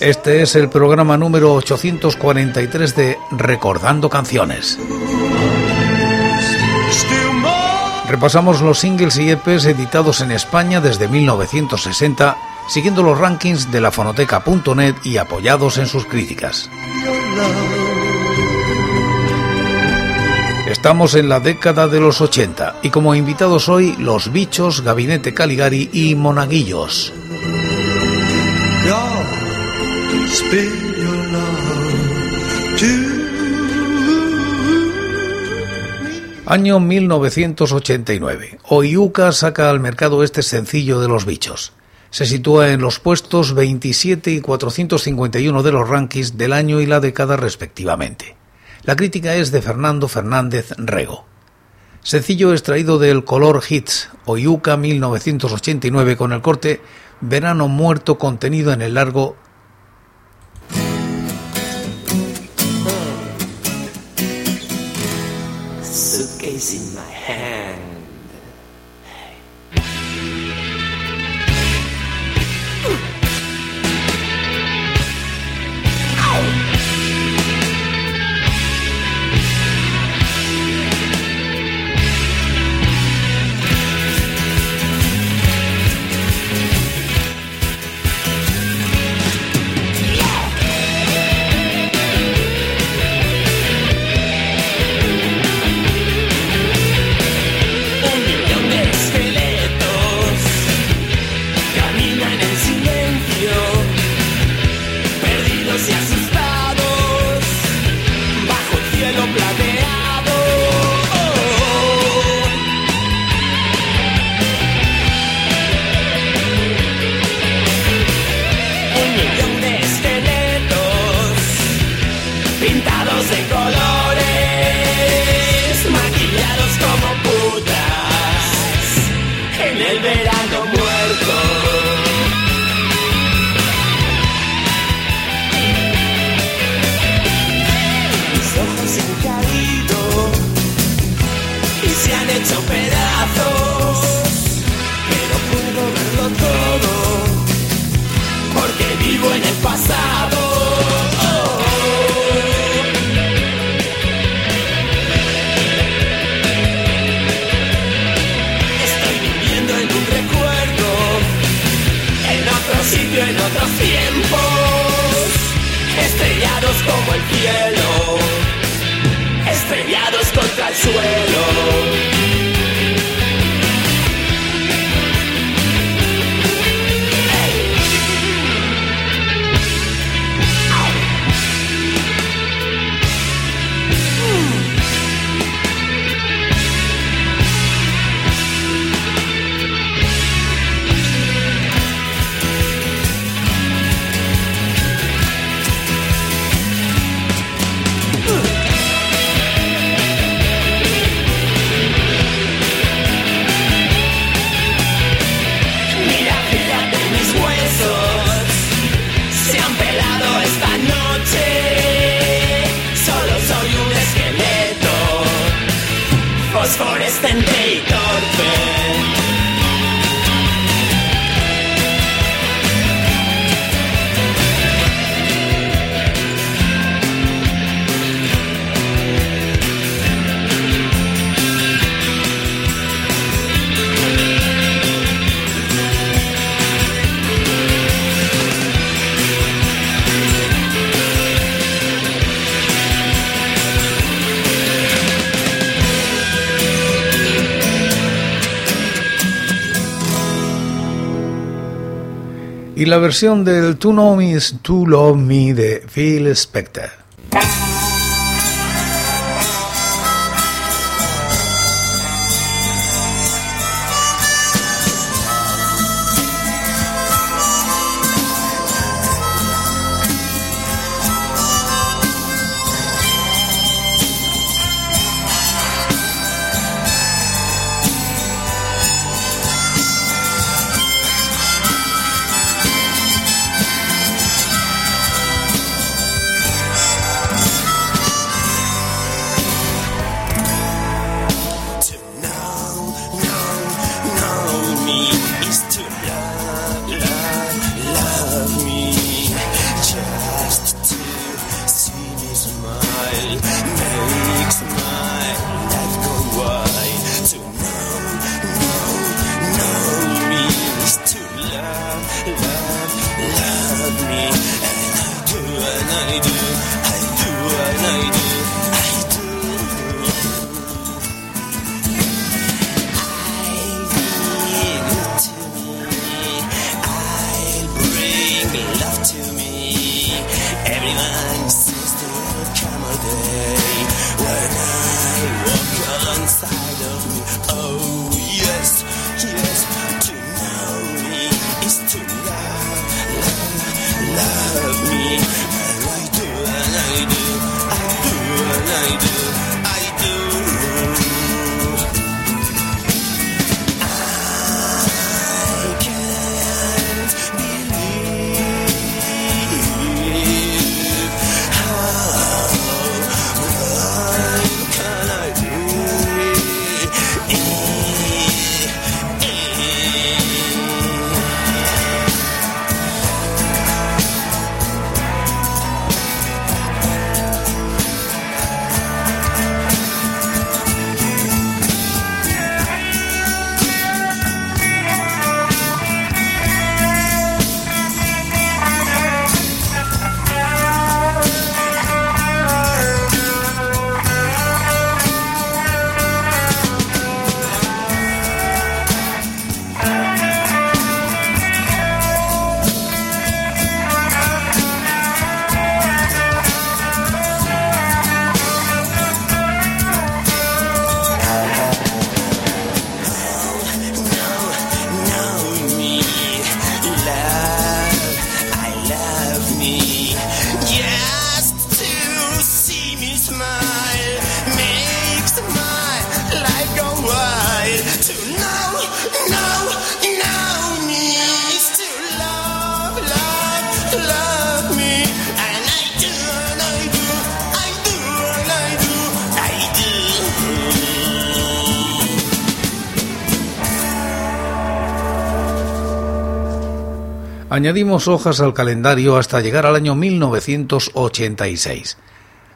Este es el programa número 843 de Recordando Canciones. Repasamos los singles y EPs editados en España desde 1960 siguiendo los rankings de la fonoteca.net y apoyados en sus críticas. Estamos en la década de los 80 y como invitados hoy Los Bichos, Gabinete Caligari y Monaguillos. Año 1989. Oyuka saca al mercado este sencillo de Los Bichos se sitúa en los puestos 27 y 451 de los rankings del año y la década respectivamente. La crítica es de Fernando Fernández Rego. Sencillo extraído del Color Hits Oyuka 1989 con el corte Verano Muerto contenido en el largo is in my y la versión del To Know Me is To Love Me de Phil Spector. Añadimos hojas al calendario hasta llegar al año 1986.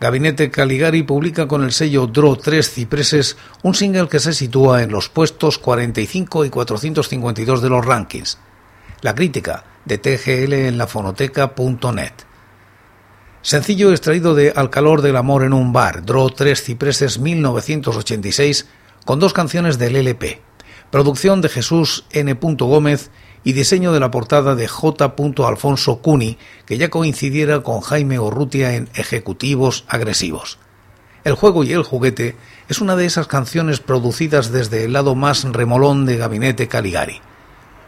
Gabinete Caligari publica con el sello Draw 3 Cipreses un single que se sitúa en los puestos 45 y 452 de los rankings. La crítica de TGL en la fonoteca.net. Sencillo extraído de Al calor del amor en un bar, Draw 3 Cipreses 1986, con dos canciones del LP. Producción de Jesús N. Gómez y diseño de la portada de J. Alfonso Cuni, que ya coincidiera con Jaime Orrutia en Ejecutivos Agresivos. El juego y el juguete es una de esas canciones producidas desde el lado más remolón de Gabinete Caligari.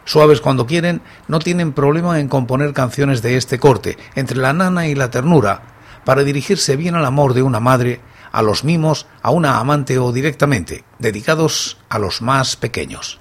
Suaves cuando quieren, no tienen problema en componer canciones de este corte, entre la nana y la ternura, para dirigirse bien al amor de una madre, a los mimos, a una amante o directamente, dedicados a los más pequeños.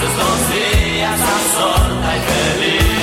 haces dos días a sol y feliz.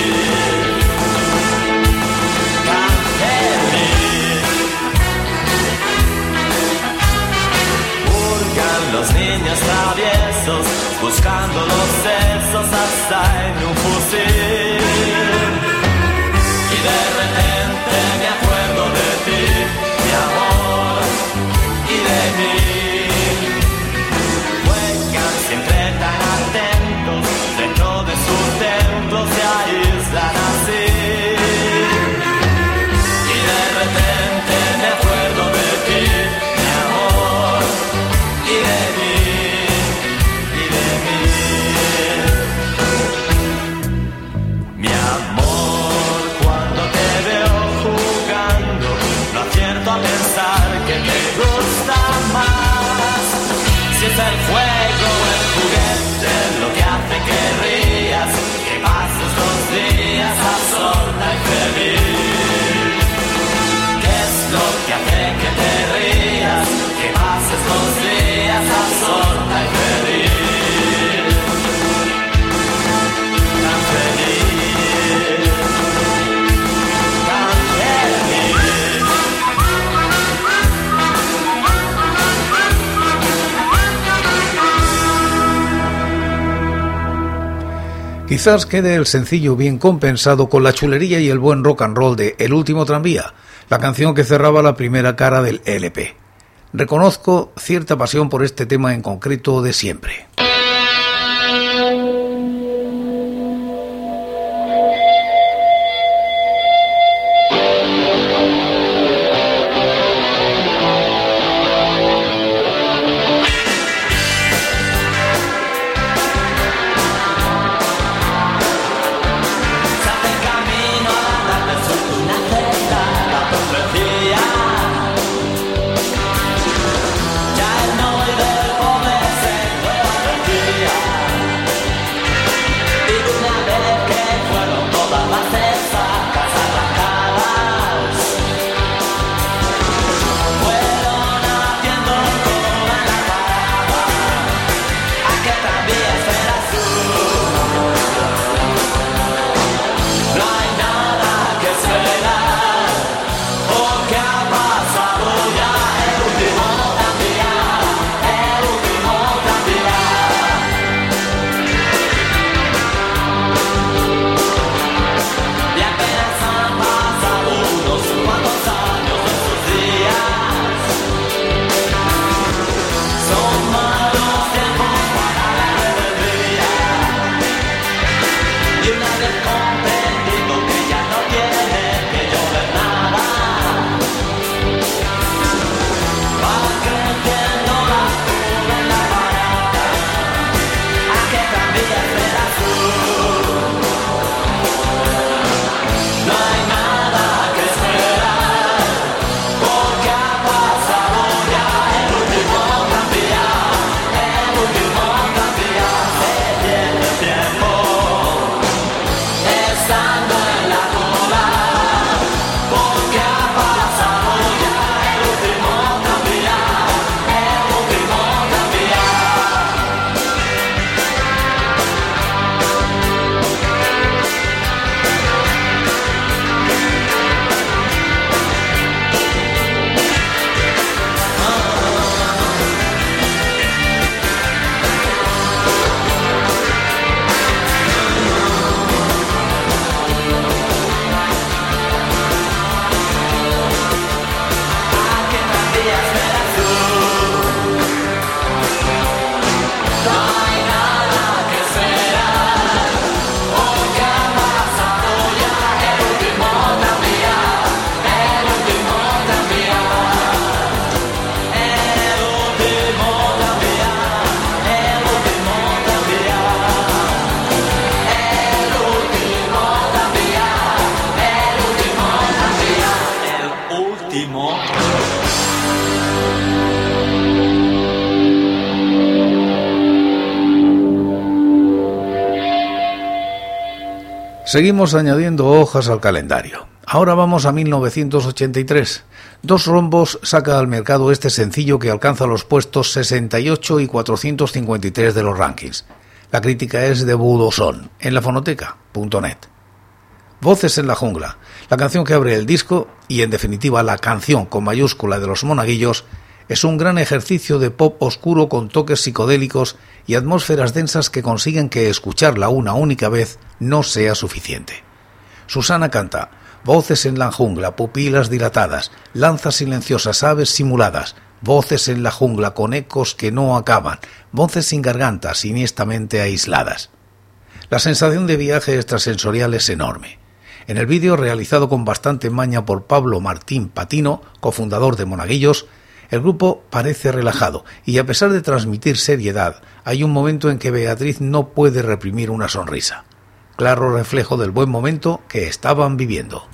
song. Quizás quede el sencillo bien compensado con la chulería y el buen rock and roll de El último tranvía, la canción que cerraba la primera cara del LP. Reconozco cierta pasión por este tema en concreto de siempre. Seguimos añadiendo hojas al calendario. Ahora vamos a 1983. Dos rombos saca al mercado este sencillo que alcanza los puestos 68 y 453 de los rankings. La crítica es de Budosón, en la fonoteca.net. Voces en la jungla, la canción que abre el disco y en definitiva la canción con mayúscula de los monaguillos es un gran ejercicio de pop oscuro con toques psicodélicos y atmósferas densas que consiguen que escucharla una única vez no sea suficiente. Susana canta Voces en la jungla, pupilas dilatadas, lanzas silenciosas, aves simuladas, voces en la jungla con ecos que no acaban, voces sin garganta, siniestamente aisladas. La sensación de viaje extrasensorial es enorme. En el vídeo, realizado con bastante maña por Pablo Martín Patino, cofundador de Monaguillos, el grupo parece relajado y a pesar de transmitir seriedad, hay un momento en que Beatriz no puede reprimir una sonrisa. claro reflejo del buen momento que estaban viviendo.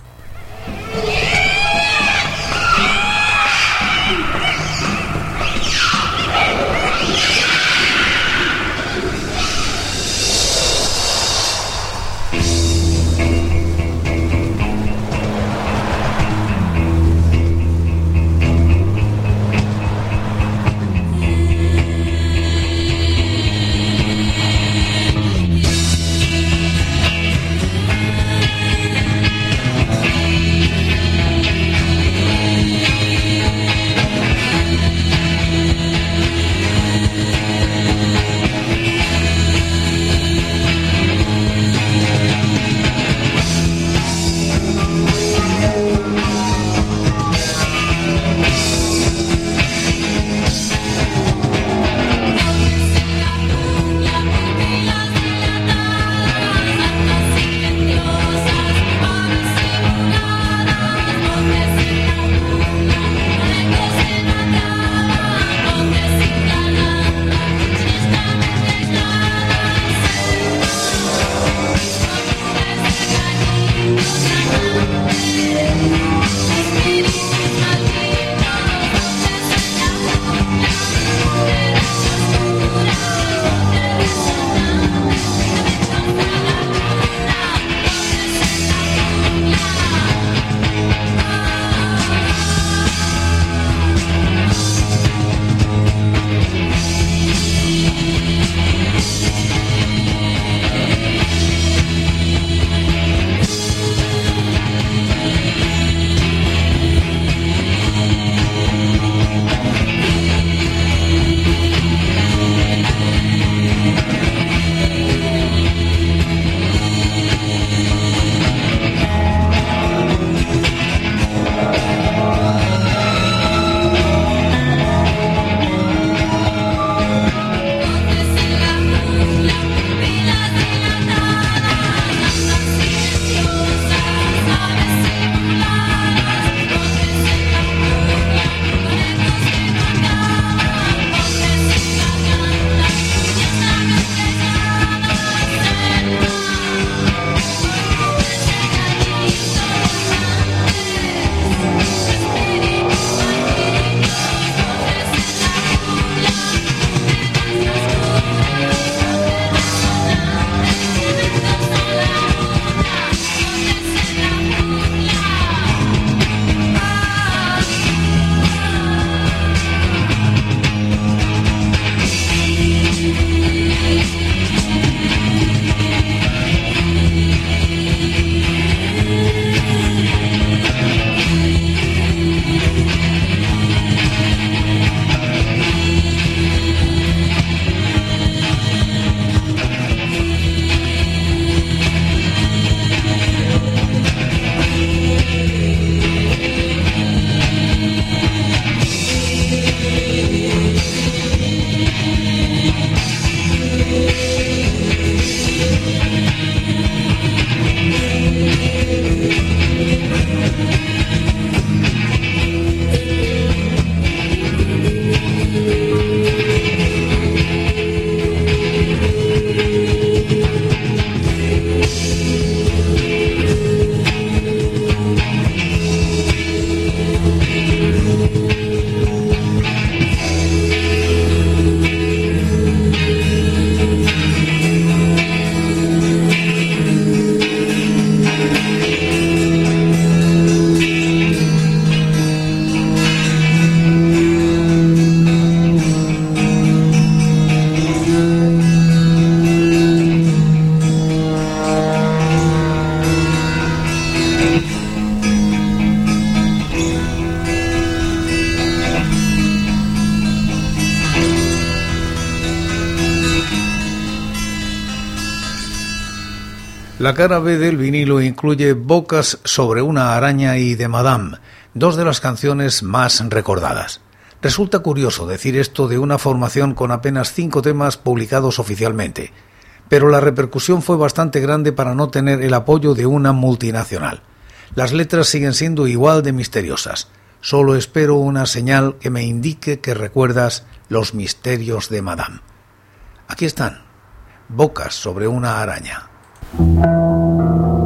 La cara B del vinilo incluye Bocas sobre una araña y de Madame, dos de las canciones más recordadas. Resulta curioso decir esto de una formación con apenas cinco temas publicados oficialmente, pero la repercusión fue bastante grande para no tener el apoyo de una multinacional. Las letras siguen siendo igual de misteriosas. Solo espero una señal que me indique que recuerdas los misterios de Madame. Aquí están, bocas sobre una araña. Thank you.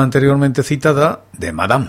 Anteriormente citada de Madame.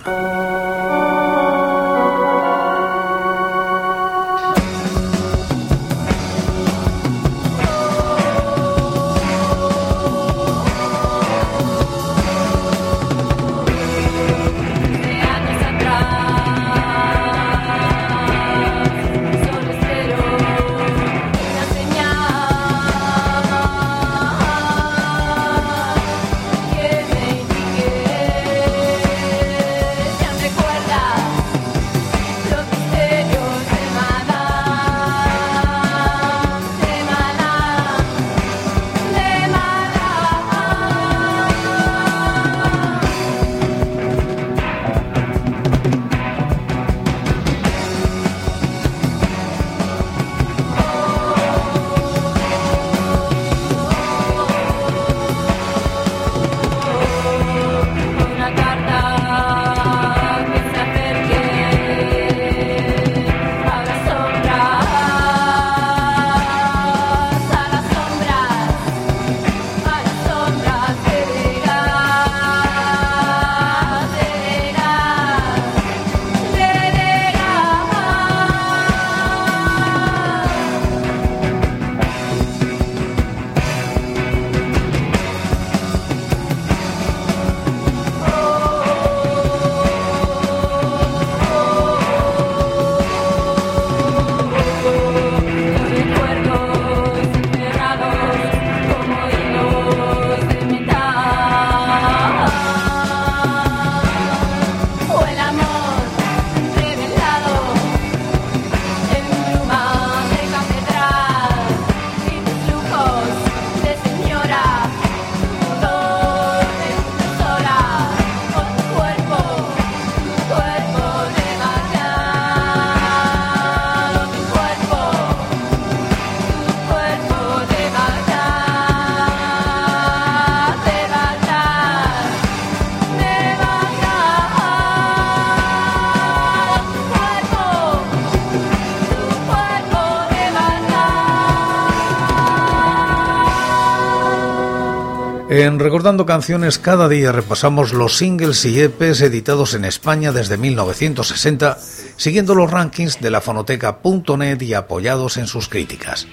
Recordando Canciones cada día repasamos los singles y EPs editados en España desde 1960, siguiendo los rankings de la fonoteca.net y apoyados en sus críticas.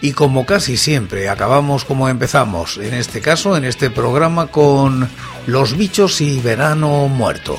Y como casi siempre, acabamos como empezamos, en este caso, en este programa, con Los bichos y Verano Muerto.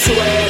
Sweat.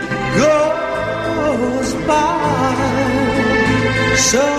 So